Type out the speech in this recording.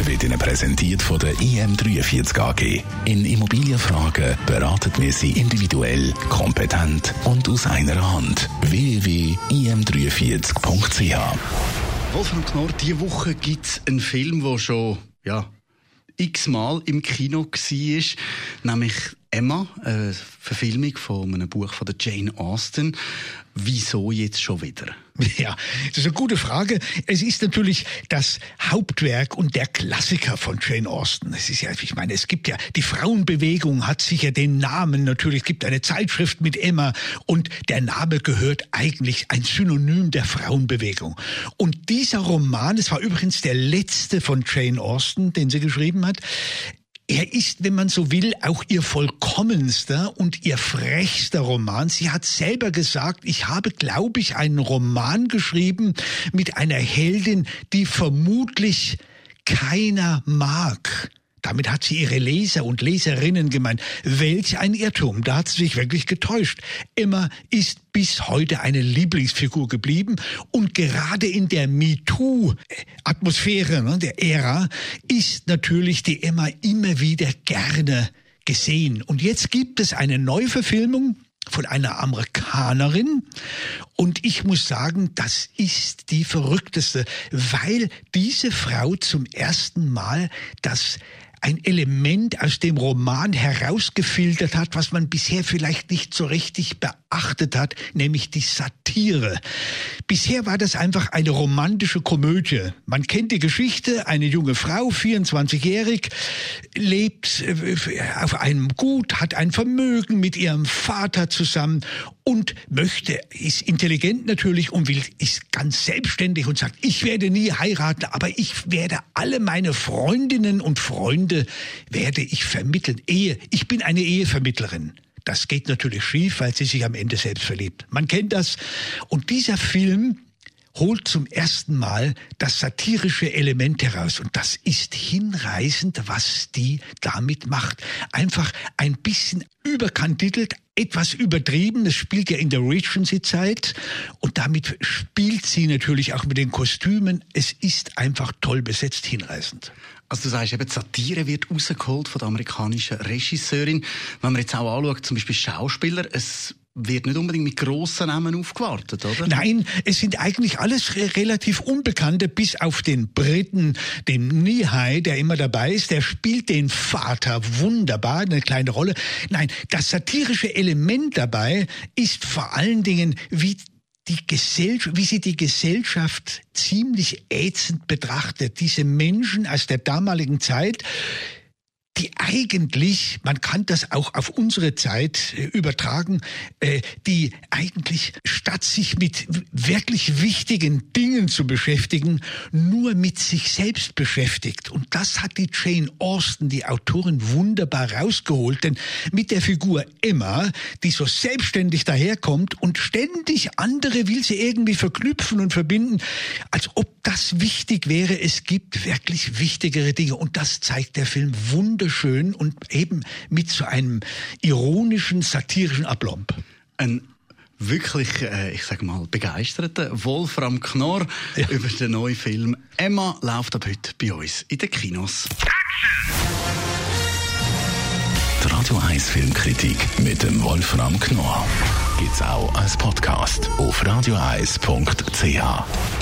wird Ihnen präsentiert von der IM43 AG. In Immobilienfragen beraten wir Sie individuell, kompetent und aus einer Hand. www.im43.ch Wolfram Knorr, diese Woche gibt es einen Film, der schon ja, x-mal im Kino war, nämlich Emma, eine Verfilmung von einem Buch von Jane Austen. Wieso jetzt schon wieder? Ja, das ist eine gute Frage. Es ist natürlich das Hauptwerk und der Klassiker von Jane Austen. Es ist ja, ich meine, es gibt ja, die Frauenbewegung hat sicher den Namen natürlich. Es gibt eine Zeitschrift mit Emma und der Name gehört eigentlich ein Synonym der Frauenbewegung. Und dieser Roman, es war übrigens der letzte von Jane Austen, den sie geschrieben hat, er ist, wenn man so will, auch ihr vollkommenster und ihr frechster Roman. Sie hat selber gesagt, ich habe, glaube ich, einen Roman geschrieben mit einer Heldin, die vermutlich keiner mag. Damit hat sie ihre Leser und Leserinnen gemeint. Welch ein Irrtum, da hat sie sich wirklich getäuscht. Emma ist bis heute eine Lieblingsfigur geblieben und gerade in der MeToo-Atmosphäre, ne, der Ära, ist natürlich die Emma immer wieder gerne gesehen. Und jetzt gibt es eine Neuverfilmung von einer Amerikanerin. Und ich muss sagen, das ist die verrückteste, weil diese Frau zum ersten Mal das ein Element aus dem Roman herausgefiltert hat, was man bisher vielleicht nicht so richtig beachtet hat, nämlich die Satire. Bisher war das einfach eine romantische Komödie. Man kennt die Geschichte, eine junge Frau, 24-jährig, lebt äh, auf einem Gut, hat ein Vermögen mit ihrem Vater zusammen und möchte, ist intelligent natürlich und will, ist ganz selbstständig und sagt, ich werde nie heiraten, aber ich werde alle meine Freundinnen und Freunde werde ich vermitteln. Ehe, ich bin eine Ehevermittlerin. Das geht natürlich schief, weil sie sich am Ende selbst verliebt. Man kennt das. Und dieser Film holt zum ersten Mal das satirische Element heraus. Und das ist hinreißend, was die damit macht. Einfach ein bisschen überkantitelt, etwas übertrieben. Das spielt ja in der Regency-Zeit. Und damit spielt sie natürlich auch mit den Kostümen. Es ist einfach toll besetzt, hinreißend. Also du sagst eben, Satire wird rausgeholt von der amerikanischen Regisseurin. Wenn man jetzt auch anschaut, zum Beispiel Schauspieler, es wird nicht unbedingt mit grossen Namen aufgewartet, oder? Nein, es sind eigentlich alles relativ Unbekannte, bis auf den Briten, den Nihai, der immer dabei ist. Der spielt den Vater wunderbar, eine kleine Rolle. Nein, das satirische Element dabei ist vor allen Dingen, wie die Gesellschaft, wie sie die Gesellschaft ziemlich ätzend betrachtet. Diese Menschen aus der damaligen Zeit, die eigentlich, man kann das auch auf unsere Zeit äh, übertragen, äh, die eigentlich statt sich mit wirklich wichtigen Dingen zu beschäftigen, nur mit sich selbst beschäftigt. Und das hat die Jane Austen, die Autorin, wunderbar rausgeholt. Denn mit der Figur Emma, die so selbstständig daherkommt und ständig andere will sie irgendwie verknüpfen und verbinden, als ob das wichtig wäre. Es gibt wirklich wichtigere Dinge. Und das zeigt der Film wunderbar wunderschön und eben mit so einem ironischen, satirischen Ablomb. Ein wirklich, äh, ich sage mal, begeisterter Wolfram Knorr ja. über den neuen Film Emma läuft ab heute bei uns in den Kinos. Die Radio 1 Filmkritik mit dem Wolfram Knorr gibt's auch als Podcast auf radioeis.ch.